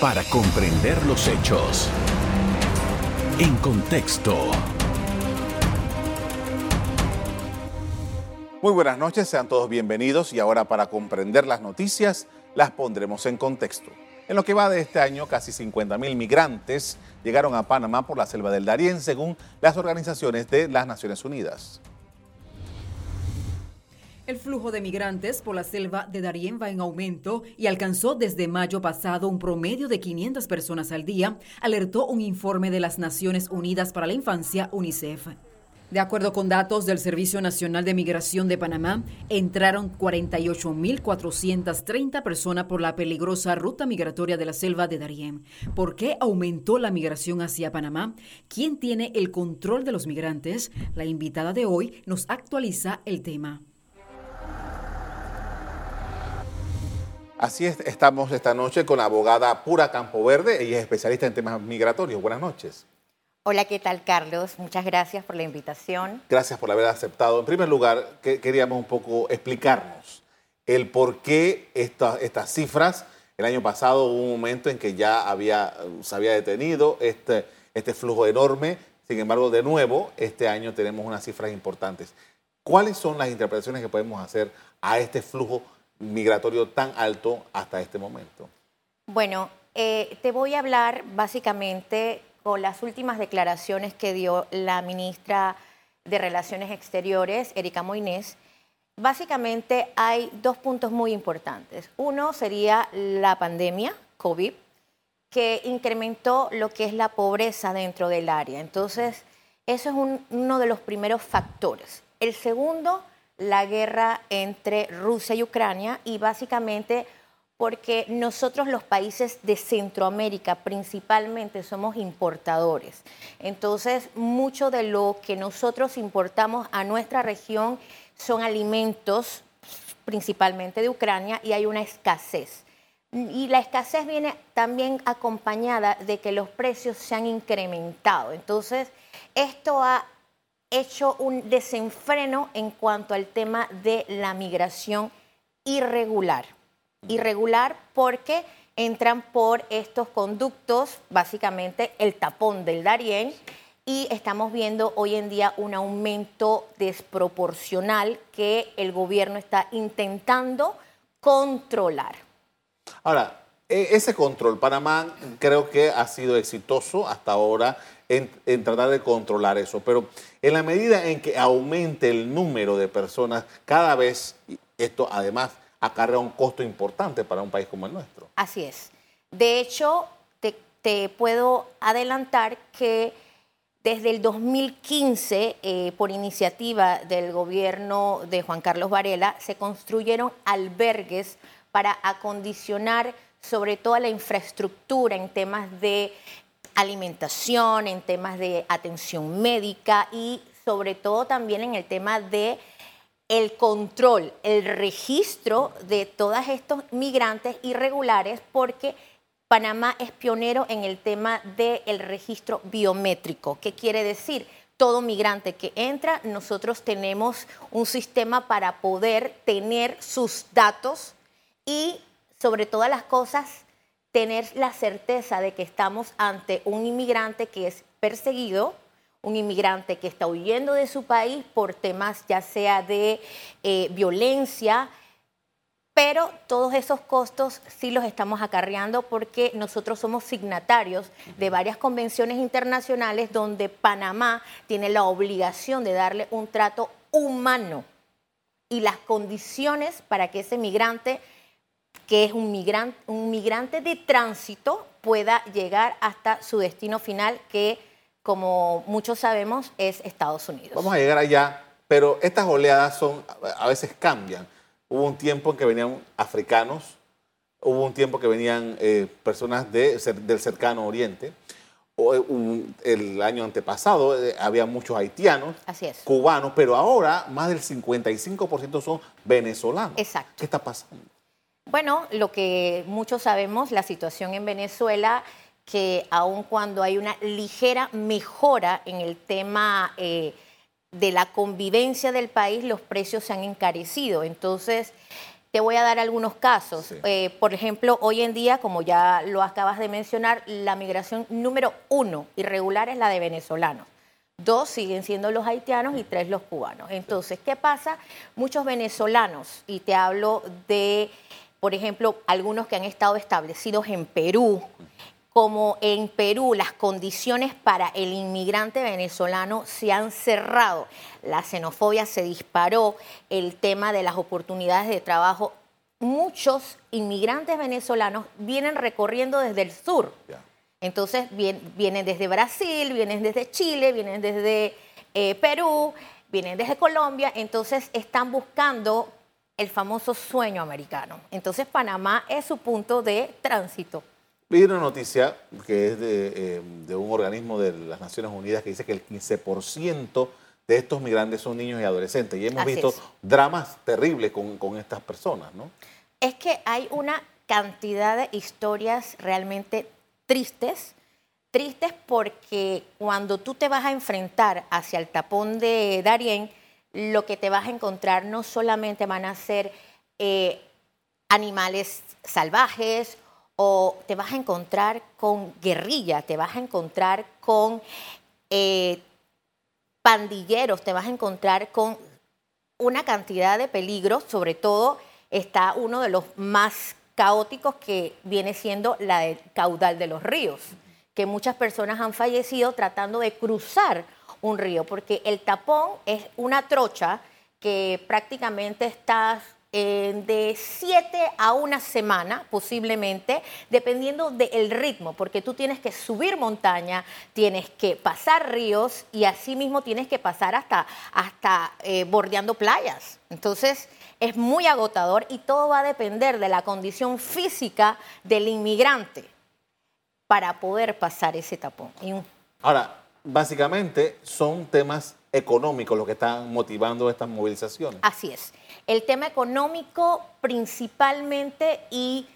para comprender los hechos. En contexto. Muy buenas noches, sean todos bienvenidos y ahora para comprender las noticias las pondremos en contexto. En lo que va de este año, casi 50.000 migrantes llegaron a Panamá por la selva del Darién, según las organizaciones de las Naciones Unidas. El flujo de migrantes por la selva de Darién va en aumento y alcanzó desde mayo pasado un promedio de 500 personas al día, alertó un informe de las Naciones Unidas para la Infancia, UNICEF. De acuerdo con datos del Servicio Nacional de Migración de Panamá, entraron 48.430 personas por la peligrosa ruta migratoria de la selva de Darién. ¿Por qué aumentó la migración hacia Panamá? ¿Quién tiene el control de los migrantes? La invitada de hoy nos actualiza el tema. Así es, estamos esta noche con la abogada Pura Campo Verde, ella es especialista en temas migratorios. Buenas noches. Hola, ¿qué tal Carlos? Muchas gracias por la invitación. Gracias por haber aceptado. En primer lugar, queríamos un poco explicarnos el por qué estas cifras. El año pasado hubo un momento en que ya había, se había detenido este, este flujo enorme. Sin embargo, de nuevo, este año tenemos unas cifras importantes. ¿Cuáles son las interpretaciones que podemos hacer a este flujo migratorio tan alto hasta este momento? Bueno, eh, te voy a hablar básicamente con las últimas declaraciones que dio la ministra de Relaciones Exteriores, Erika Moines. Básicamente hay dos puntos muy importantes. Uno sería la pandemia, COVID, que incrementó lo que es la pobreza dentro del área. Entonces, eso es uno de los primeros factores. El segundo la guerra entre Rusia y Ucrania y básicamente porque nosotros los países de Centroamérica principalmente somos importadores. Entonces, mucho de lo que nosotros importamos a nuestra región son alimentos principalmente de Ucrania y hay una escasez. Y la escasez viene también acompañada de que los precios se han incrementado. Entonces, esto ha hecho un desenfreno en cuanto al tema de la migración irregular. Irregular porque entran por estos conductos, básicamente el tapón del Darién, y estamos viendo hoy en día un aumento desproporcional que el gobierno está intentando controlar. Ahora, e, ese control, Panamá creo que ha sido exitoso hasta ahora en, tratar de controlar eso, pero en la medida en que aumente el número de personas, cada vez esto además acarrea un costo importante para un país como el nuestro. Así es. De hecho, te, puedo adelantar que desde el 2015, eh, por iniciativa del gobierno de Juan Carlos Varela, se construyeron albergues para acondicionar sobre todo la infraestructura en temas de alimentación, en temas de atención médica y sobre todo también en el tema de el control, el registro de todos estos migrantes irregulares, porque Panamá es pionero en el tema del registro biométrico. ¿Qué quiere decir? Todo migrante que entra, nosotros tenemos un sistema para poder tener sus datos y sobre todas las cosas tener la certeza de que estamos ante un inmigrante que es perseguido, un inmigrante que está huyendo de su país por temas ya sea de eh, violencia, pero todos esos costos sí los estamos acarreando porque nosotros somos signatarios de varias convenciones internacionales donde Panamá tiene la obligación de darle un trato humano y las condiciones para que ese migrante que es un migrante, un migrante de tránsito pueda llegar hasta su destino final, que como muchos sabemos es Estados Unidos. Vamos a llegar allá, pero estas oleadas son, a veces cambian. Hubo un tiempo en que venían africanos, hubo un tiempo que venían eh, personas de, del cercano oriente. Eh, el año antepasado eh, había muchos haitianos, cubanos, pero ahora más del 55% son venezolanos. Exacto. ¿Qué está pasando? Bueno, lo que muchos sabemos, la situación en Venezuela, que aun cuando hay una ligera mejora en el tema eh, de la convivencia del país, los precios se han encarecido. Entonces, Te voy a dar algunos casos. Sí. Eh, por ejemplo, hoy en día, como ya lo acabas de mencionar, la migración número uno irregular es la de venezolanos. Dos siguen siendo los haitianos y tres los cubanos. Entonces, ¿qué pasa? Muchos venezolanos, y te hablo de, por ejemplo, algunos que han estado establecidos en Perú, como en Perú las condiciones para el inmigrante venezolano se han cerrado, la xenofobia se disparó, el tema de las oportunidades de trabajo, muchos inmigrantes venezolanos vienen recorriendo desde el sur. Entonces vien- vienen desde Brasil, vienen desde Chile, vienen desde eh, Perú, vienen desde Colombia, entonces están buscando el famoso sueño americano. Entonces Panamá es su punto de tránsito. Vi una noticia que es de, eh, de un organismo de las Naciones Unidas que dice que el 15% de estos migrantes son niños y adolescentes. Y hemos Así visto es. dramas terribles con, con estas personas, ¿no? Es que hay una cantidad de historias realmente tristes, tristes porque cuando tú te vas a enfrentar hacia el tapón de Darién, lo que te vas a encontrar no solamente van a ser eh, animales salvajes o te vas a encontrar con guerrilla, te vas a encontrar con eh, pandilleros, te vas a encontrar con una cantidad de peligros, sobre todo está uno de los más caóticos que viene siendo la del caudal de los ríos, que muchas personas han fallecido tratando de cruzar un río, porque el tapón es una trocha que prácticamente está eh, de siete a una semana, posiblemente, dependiendo del ritmo, porque tú tienes que subir montaña, tienes que pasar ríos y asimismo tienes que pasar hasta, hasta eh, bordeando playas. Entonces, es muy agotador y todo va a depender de la condición física del inmigrante para poder pasar ese tapón. Ahora, básicamente son temas económicos los que están motivando estas movilizaciones. Así es. El tema económico principalmente y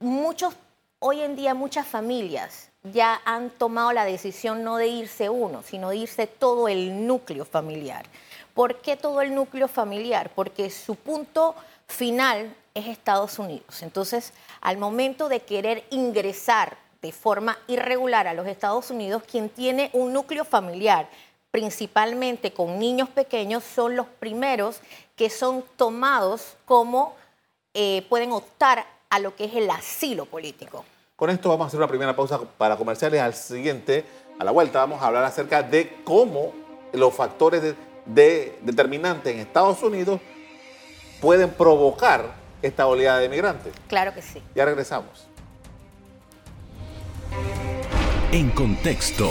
muchos, hoy en día muchas familias ya han tomado la decisión no de irse uno, sino de irse todo el núcleo familiar. ¿Por qué todo el núcleo familiar? Porque su punto final es Estados Unidos. Entonces, al momento de querer ingresar de forma irregular a los Estados Unidos, quien tiene un núcleo familiar principalmente con niños pequeños, son los primeros que son tomados como eh, pueden optar a lo que es el asilo político. Con esto vamos a hacer una primera pausa para comerciales. Al siguiente, a la vuelta, vamos a hablar acerca de cómo los factores de, de- determinantes en Estados Unidos pueden provocar esta oleada de migrantes. Claro que sí. Ya regresamos. En contexto.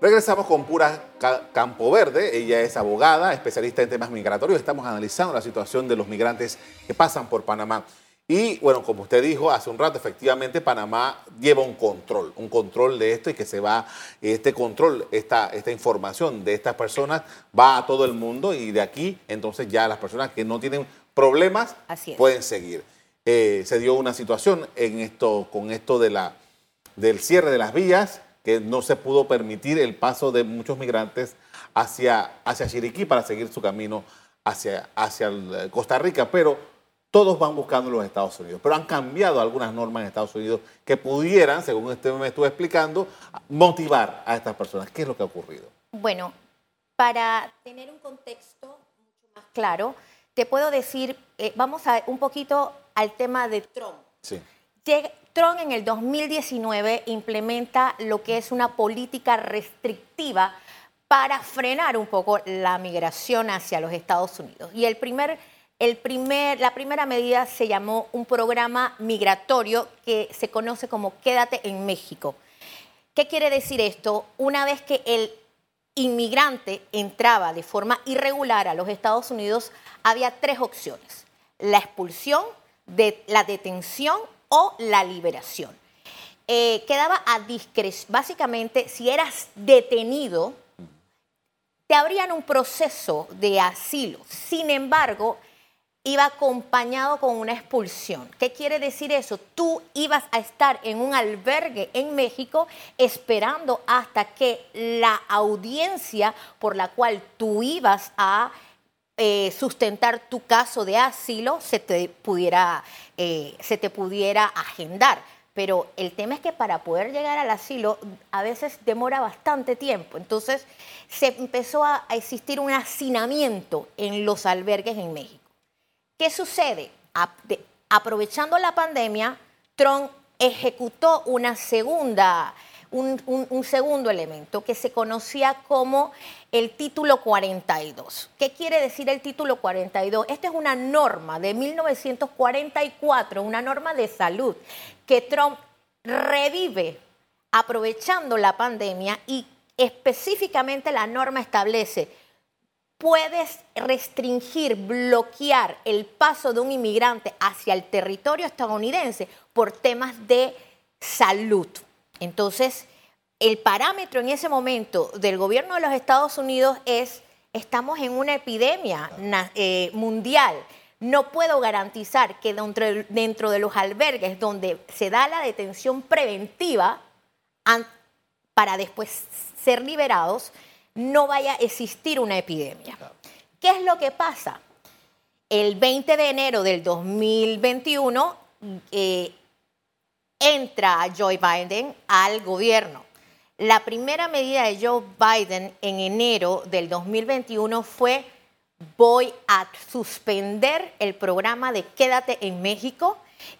Regresamos con Pura Ca- Campo Verde. Ella es abogada, especialista en temas migratorios. Estamos analizando la situación de los migrantes que pasan por Panamá. Y bueno, como usted dijo hace un rato, efectivamente Panamá lleva un control, un control de esto y que se va, este control, esta, esta información de estas personas va a todo el mundo y de aquí entonces ya las personas que no tienen problemas Así pueden seguir. Eh, se dio una situación en esto, con esto de la, del cierre de las vías, que no se pudo permitir el paso de muchos migrantes hacia, hacia Chiriquí para seguir su camino hacia, hacia el- Costa Rica, pero todos van buscando los Estados Unidos. Pero han cambiado algunas normas en Estados Unidos que pudieran, según usted me estuvo explicando, motivar a estas personas. ¿Qué es lo que ha ocurrido? Bueno, para tener un contexto mucho más claro, te puedo decir, eh, vamos a un poquito al tema de Trump. Sí. Llega- Trump en el 2019 implementa lo que es una política restrictiva para frenar un poco la migración hacia los Estados Unidos. Y el primer, el primer, la primera medida se llamó un programa migratorio que se conoce como Quédate en México. ¿Qué quiere decir esto? Una vez que el inmigrante entraba de forma irregular a los Estados Unidos, había tres opciones. La expulsión, de, la detención o la liberación. Eh, quedaba a discreción. Básicamente, si eras detenido, te abrían un proceso de asilo. Sin embargo, iba acompañado con una expulsión. ¿Qué quiere decir eso? Tú ibas a estar en un albergue en México esperando hasta que la audiencia por la cual tú ibas a eh, sustentar tu caso de asilo se te pudiera, eh, se te pudiera agendar. Pero el tema es que para poder llegar al asilo a veces demora bastante tiempo. Entonces se empezó a existir un hacinamiento en los albergues en México. ¿Qué sucede? aprovechando la pandemia, Trump ejecutó segunda, un, segundo elemento que se conocía como el título 42. ¿Qué quiere decir el título 42? Esta es una norma de 1944, una norma de salud que Trump revive aprovechando la pandemia y específicamente la norma establece puedes restringir, bloquear el paso de un inmigrante hacia el territorio estadounidense por temas de salud. Entonces, el parámetro en ese momento del gobierno de los Estados Unidos es, estamos en una epidemia eh, mundial. No puedo garantizar que dentro, dentro de los albergues donde se da la detención preventiva para después ser liberados, no vaya a existir una epidemia. ¿Qué es lo que pasa? El 20 de enero del 2021 eh, entra Joe Biden al gobierno. La primera medida de Joe Biden en enero del 2021 fue voy a suspender el programa de Quédate en México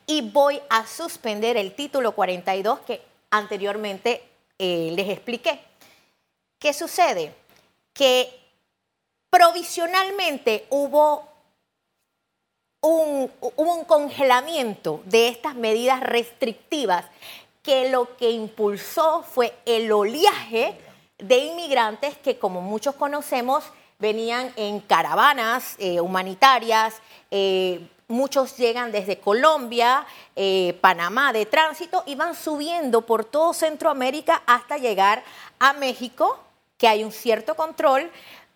y voy a suspender el título 42 que anteriormente eh, les expliqué. ¿Qué sucede? Que provisionalmente hubo un, congelamiento de estas medidas restrictivas que lo que impulsó fue el oleaje de inmigrantes que, como muchos conocemos, venían en caravanas eh, humanitarias, eh, muchos llegan desde Colombia, eh, Panamá de tránsito y van subiendo por todo Centroamérica hasta llegar a México que hay un cierto control,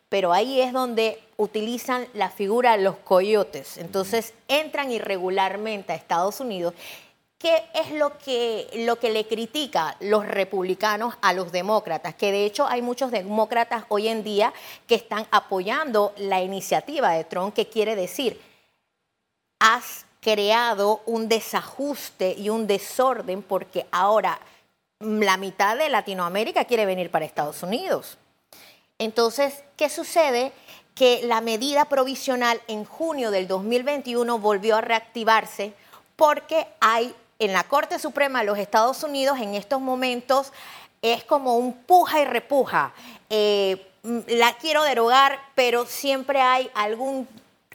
pero ahí es donde utilizan la figura los coyotes. Entonces entran irregularmente a Estados Unidos. ¿Qué es lo que, lo que le critica los republicanos a los demócratas? Que de hecho hay muchos demócratas hoy en día que están apoyando la iniciativa de Trump, que quiere decir, has creado un desajuste y un desorden porque ahora la mitad de Latinoamérica quiere venir para Estados Unidos. Entonces, ¿qué sucede? Que la medida provisional en junio del 2021 volvió a reactivarse porque hay en la Corte Suprema de los Estados Unidos en estos momentos es como un puja y repuja. Eh, la quiero derogar, pero siempre hay algún,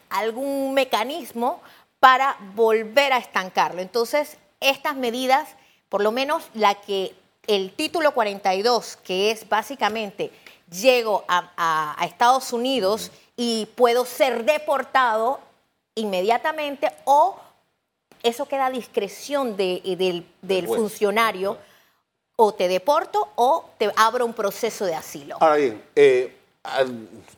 algún mecanismo para volver a estancarlo. Entonces, estas medidas por lo menos la que el título 42, que es básicamente llego a, Estados Unidos y puedo ser deportado inmediatamente o eso queda a discreción del, funcionario o te deporto o te abro un proceso de asilo. Ahora bien, eh,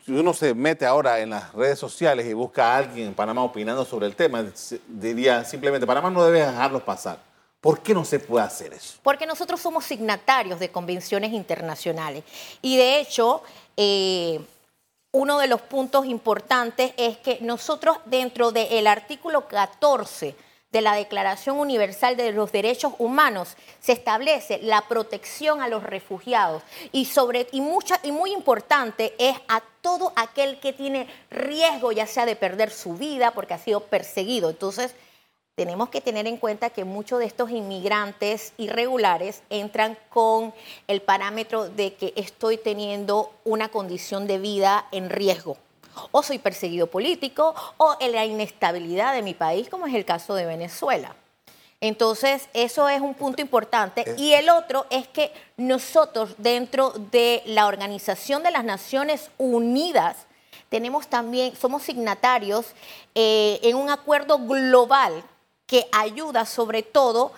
si uno se mete ahora en las redes sociales y busca a alguien en Panamá opinando sobre el tema, diría simplemente, Panamá no debe dejarlos pasar. ¿Por qué no se puede hacer eso? Porque nosotros somos signatarios de convenciones internacionales. Y de hecho, eh, uno de los puntos importantes es que nosotros dentro del artículo 14 de la Declaración Universal de los Derechos Humanos se establece la protección a los refugiados y sobre y mucha y muy importante es a todo aquel que tiene riesgo ya sea de perder su vida porque ha sido perseguido. Entonces, tenemos que tener en cuenta que muchos de estos inmigrantes irregulares entran con el parámetro de que estoy teniendo una condición de vida en riesgo. O soy perseguido político o en la inestabilidad de mi país, como es el caso de Venezuela. Entonces, eso es un punto importante. Y el otro es que nosotros, dentro de la Organización de las Naciones Unidas, tenemos también, somos signatarios eh, en un acuerdo global que ayuda sobre todo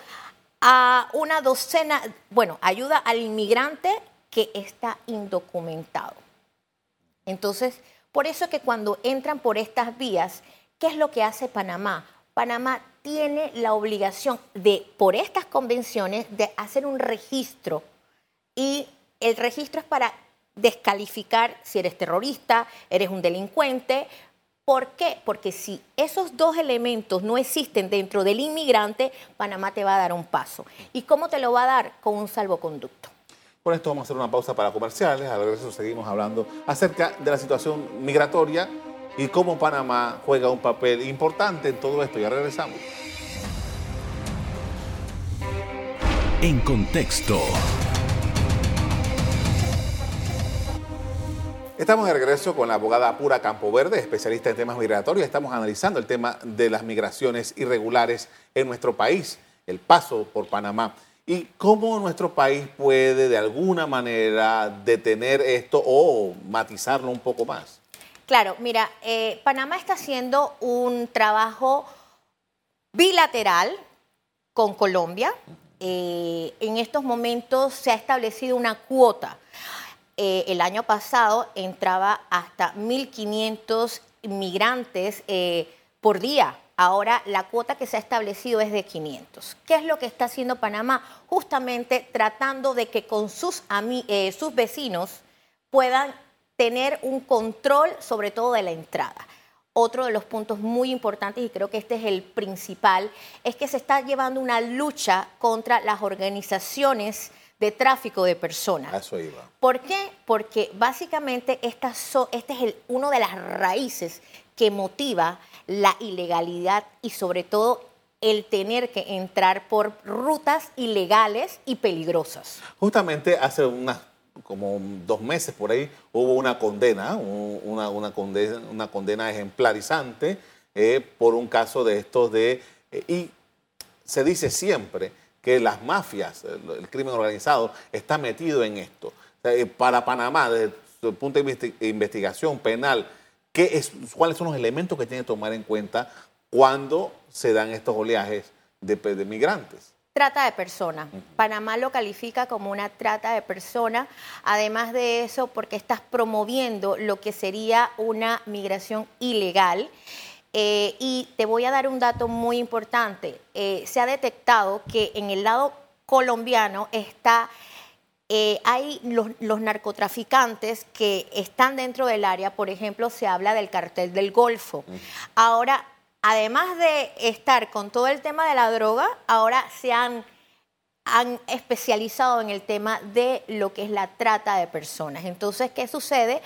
a una docena, bueno, ayuda al inmigrante que está indocumentado. Entonces, por eso es que cuando entran por estas vías, ¿Qué es lo que hace Panamá? Panamá tiene la obligación de, por estas convenciones, de hacer un registro. Y el registro es para descalificar si eres terrorista, eres un delincuente. ¿Por qué? Porque si esos dos elementos no existen dentro del inmigrante, Panamá te va a dar un paso. ¿Y cómo te lo va a dar? Con un salvoconducto. Con esto vamos a hacer una pausa para comerciales. Al regreso seguimos hablando acerca de la situación migratoria y cómo Panamá juega un papel importante en todo esto. Ya regresamos. En contexto. Estamos de regreso con la abogada Pura Campo Verde, especialista en temas migratorios. Estamos analizando el tema de las migraciones irregulares en nuestro país, el paso por Panamá y cómo nuestro país puede de alguna manera detener esto o matizarlo un poco más. Claro, mira, eh, Panamá está haciendo un trabajo bilateral con Colombia. Eh, en estos momentos se ha establecido una cuota. Eh, el año pasado entraba hasta 1.500 inmigrantes por día. Ahora la cuota que se ha establecido es de 500. ¿Qué es lo que está haciendo Panamá? Justamente tratando de que con sus, sus vecinos puedan tener un control sobre todo de la entrada. Otro de los puntos muy importantes, y creo que este es el principal, es que se está llevando una lucha contra las organizaciones de tráfico de personas. Eso iba. ¿Por qué? Porque básicamente esta este es el, uno de las raíces que motiva la ilegalidad y sobre todo el tener que entrar por rutas ilegales y peligrosas. Justamente hace unas como dos meses por ahí, hubo una condena, una, una condena, una condena ejemplarizante eh, por un caso de estos de... Eh, y se dice siempre que las mafias, el, crimen organizado, está metido en esto. Eh, para Panamá, desde el punto de investigación penal, ¿qué es, ¿cuáles son los elementos que tiene que tomar en cuenta cuando se dan estos oleajes de, de migrantes? Trata de personas. Panamá lo califica como una trata de personas. Además de eso, porque estás promoviendo lo que sería una migración ilegal. Eh, y te voy a dar un dato muy importante. Eh, se ha detectado que en el lado colombiano está, eh, hay los, los, narcotraficantes que están dentro del área. Por ejemplo, se habla del cartel del Golfo. Ahora además de estar con todo el tema de la droga, ahora se han, han especializado en el tema de lo que es la trata de personas. Entonces, ¿qué sucede?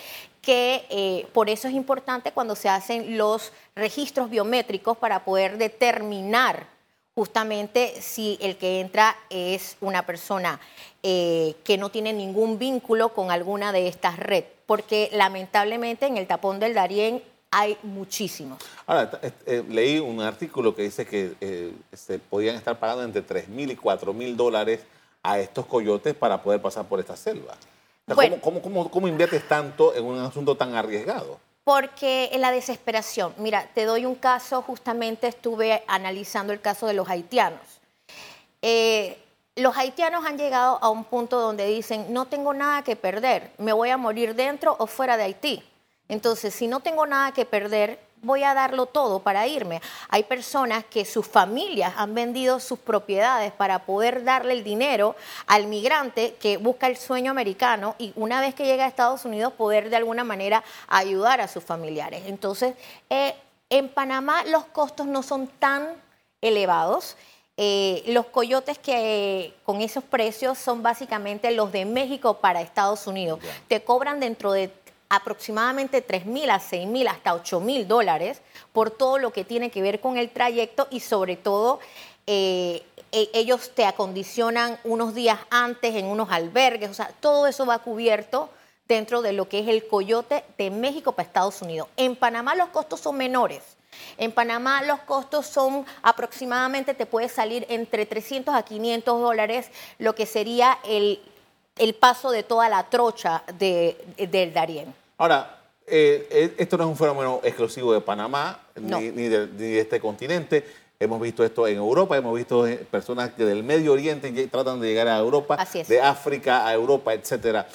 Que eh, por eso es importante cuando se hacen los registros biométricos para poder determinar justamente si el que entra es una persona eh, que no tiene ningún vínculo con alguna de estas redes, porque lamentablemente en el tapón del Darién hay muchísimos. Ahora, eh, leí un artículo que dice que se podían estar pagando entre 3 mil y 4 mil dólares a estos coyotes para poder pasar por esta selva. ¿Cómo, inviertes tanto en un asunto tan arriesgado? Porque en la desesperación, mira, te doy un caso, justamente estuve analizando el caso de los haitianos. Eh, los haitianos han llegado a un punto donde dicen, no tengo nada que perder, me voy a morir dentro o fuera de Haití. Entonces, si no tengo nada que perder, voy a darlo todo para irme. Hay personas que sus familias han vendido sus propiedades para poder darle el dinero al migrante que busca el sueño americano y una vez que llega a Estados Unidos poder de alguna manera ayudar a sus familiares. Entonces, eh, en Panamá los costos no son tan elevados. Eh, los coyotes que con esos precios son básicamente los de México para Estados Unidos. Te cobran dentro de aproximadamente 3 mil a 6 mil hasta 8 mil dólares por todo lo que tiene que ver con el trayecto y sobre todo eh, e, ellos te acondicionan unos días antes en unos albergues, o sea, todo eso va cubierto dentro de lo que es el coyote de México para Estados Unidos. En Panamá los costos son menores. En Panamá los costos son aproximadamente, te puede salir entre 300 a 500 dólares, lo que sería el el paso de toda la trocha de, del Darién. Ahora, eh, eh, esto no es un fenómeno exclusivo de Panamá ni, de, este continente. Hemos visto esto en Europa, hemos visto eh, personas que del Medio Oriente tratan de llegar a Europa, de África a Europa, etcétera.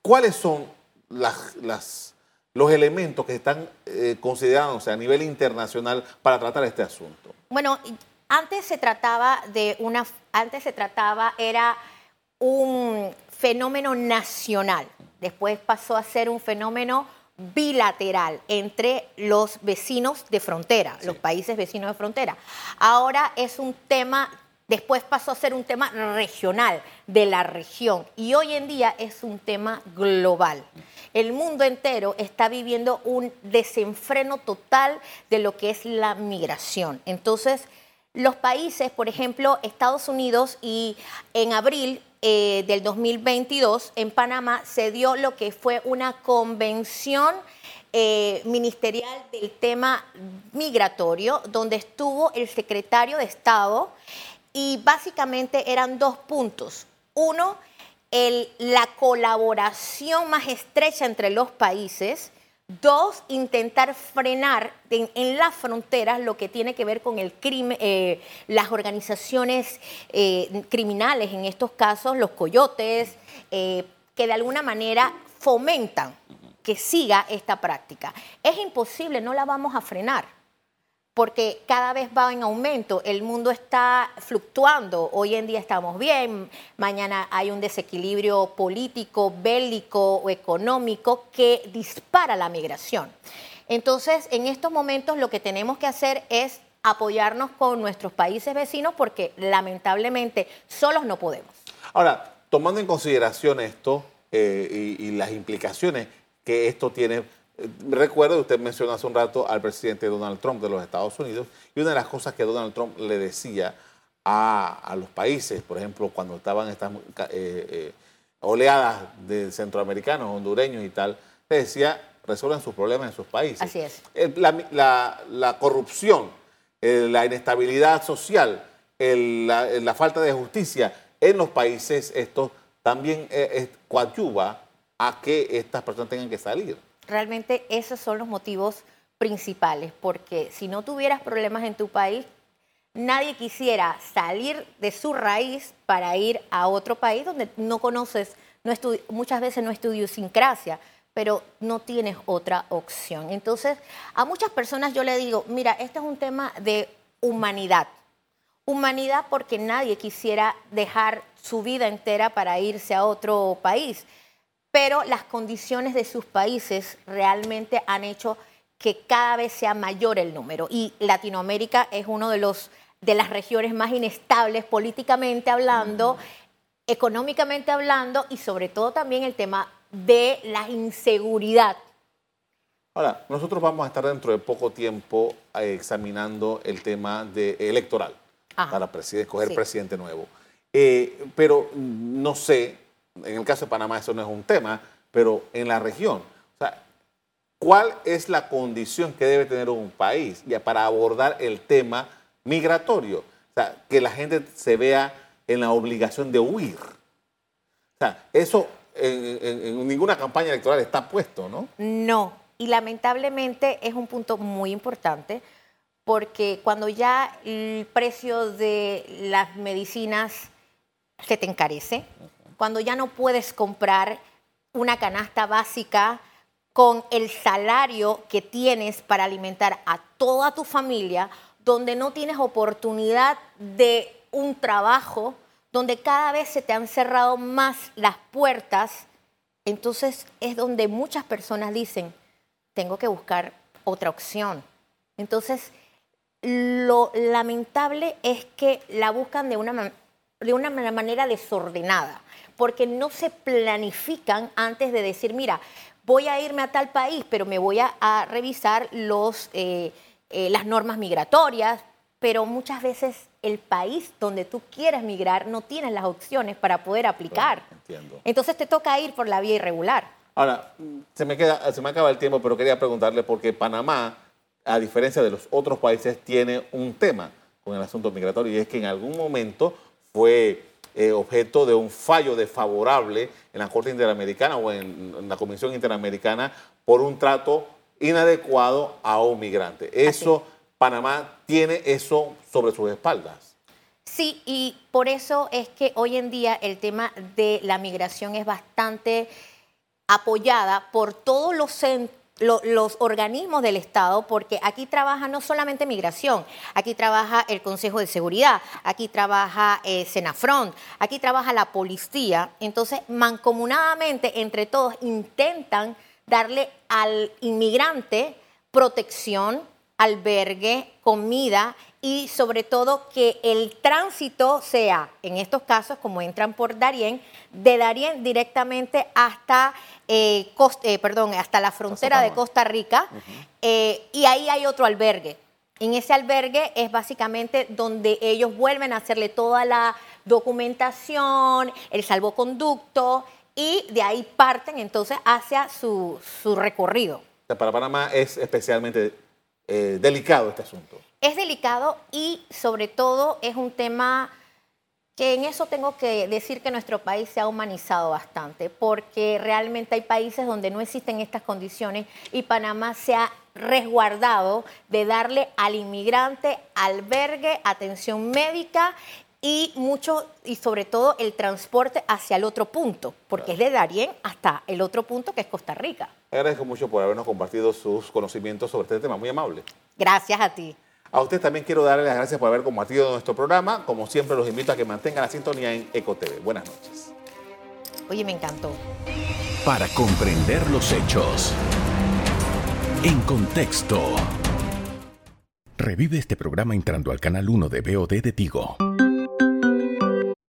¿Cuáles son las, los elementos que están eh, considerándose a nivel internacional para tratar este asunto? Bueno, antes se trataba de una, antes se trataba, era un fenómeno nacional, después pasó a ser un fenómeno bilateral entre los vecinos de frontera, los países vecinos de frontera. Ahora es un tema, después pasó a ser un tema regional, de la región, y hoy en día es un tema global. El mundo entero está viviendo un desenfreno total de lo que es la migración. Entonces, los países, por ejemplo, Estados Unidos y en abril eh, del 2022 en Panamá se dio lo que fue una convención eh, ministerial del tema migratorio, donde estuvo el secretario de Estado y básicamente eran dos puntos. Uno, la colaboración más estrecha entre los países Dos, intentar frenar en, las fronteras lo que tiene que ver con el crimen, eh, las organizaciones eh, criminales, en estos casos los coyotes, eh, que de alguna manera fomentan que siga esta práctica. Es imposible, no la vamos a frenar porque cada vez va en aumento, el mundo está fluctuando, hoy en día estamos bien, mañana hay un desequilibrio político, bélico o económico que dispara la migración. Entonces, en estos momentos lo que tenemos que hacer es apoyarnos con nuestros países vecinos porque lamentablemente solos no podemos. Ahora, tomando en consideración esto eh, y las implicaciones que esto tiene Recuerdo, usted mencionó hace un rato al presidente Donald Trump de los Estados Unidos y una de las cosas que Donald Trump le decía a, los países, por ejemplo, cuando estaban estas eh, eh, oleadas de centroamericanos, hondureños y tal, le decía, resuelvan sus problemas en sus países. Así es. La, corrupción, eh, la inestabilidad social, la, falta de justicia en los países estos también coadyuva a que estas personas tengan que salir realmente esos son los motivos principales, porque si no tuvieras problemas en tu país, nadie quisiera salir de su raíz para ir a otro país donde no conoces, no muchas veces no es tu idiosincrasia, pero no tienes otra opción. Entonces, a muchas personas yo le digo, mira, este es un tema de humanidad. Humanidad porque nadie quisiera dejar su vida entera para irse a otro país pero las condiciones de sus países realmente han hecho que cada vez sea mayor el número. Y Latinoamérica es una de, los, de las regiones más inestables políticamente hablando, económicamente hablando y sobre todo también el tema de la inseguridad. Ahora, nosotros vamos a estar dentro de poco tiempo eh, examinando el tema de electoral para escoger presidente nuevo. Eh, pero no sé, en el caso de Panamá eso no es un tema, pero en la región, o sea, ¿cuál es la condición que debe tener un país para abordar el tema migratorio? O sea, que la gente se vea en la obligación de huir. O sea, eso en ninguna campaña electoral está puesto, ¿no? No, y lamentablemente es un punto muy importante porque cuando ya el precio de las medicinas se te encarece, cuando ya no puedes comprar una canasta básica con el salario que tienes para alimentar a toda tu familia, donde no tienes oportunidad de un trabajo, donde cada vez se te han cerrado más las puertas, entonces es donde muchas personas dicen, tengo que buscar otra opción. Entonces, lo lamentable es que la buscan de una, de una manera desordenada porque no se planifican antes de decir, mira, voy a irme a tal país, pero me voy a, revisar los, eh, eh, las normas migratorias, pero muchas veces el país donde tú quieres migrar no tienes las opciones para poder aplicar. entiendo. Entonces te toca ir por la vía irregular. Ahora, se me, queda, se me acaba el tiempo, pero quería preguntarle, porque Panamá, a diferencia de los otros países, tiene un tema con el asunto migratorio, y es que en algún momento fue eh, objeto de un fallo desfavorable en la Corte Interamericana o en, la Comisión Interamericana por un trato inadecuado a un migrante. Eso, Panamá tiene eso sobre sus espaldas. Sí, y por eso es que hoy en día el tema de la migración es bastante apoyada por todos los los organismos del Estado, porque aquí trabaja no solamente migración, aquí trabaja el Consejo de Seguridad, aquí trabaja eh, Senafront, aquí trabaja la policía. Entonces, mancomunadamente, entre todos, intentan darle al inmigrante protección, albergue, comida y sobre todo que el tránsito sea, en estos casos, como entran por Darién, de Darién directamente hasta, eh, eh, perdón, hasta la frontera de Costa Rica, eh, y ahí hay otro albergue. En ese albergue es básicamente donde ellos vuelven a hacerle toda la documentación, el salvoconducto, y de ahí parten entonces hacia su, su recorrido. Para Panamá es especialmente delicado este asunto. Es delicado y sobre todo es un tema que en eso tengo que decir que nuestro país se ha humanizado bastante, porque realmente hay países donde no existen estas condiciones y Panamá se ha resguardado de darle al inmigrante albergue, atención médica y mucho y sobre todo el transporte hacia el otro punto, porque es de Darién hasta el otro punto que es Costa Rica. Agradezco mucho por habernos compartido sus conocimientos sobre este tema, muy amable. Gracias a ti. A usted también quiero darle las gracias por haber compartido nuestro programa. Como siempre, los invito a que mantengan la sintonía en EcoTV. Buenas noches. Oye, me encantó. Para comprender los hechos. En contexto. Revive este programa entrando al canal 1 de BOD de Tigo.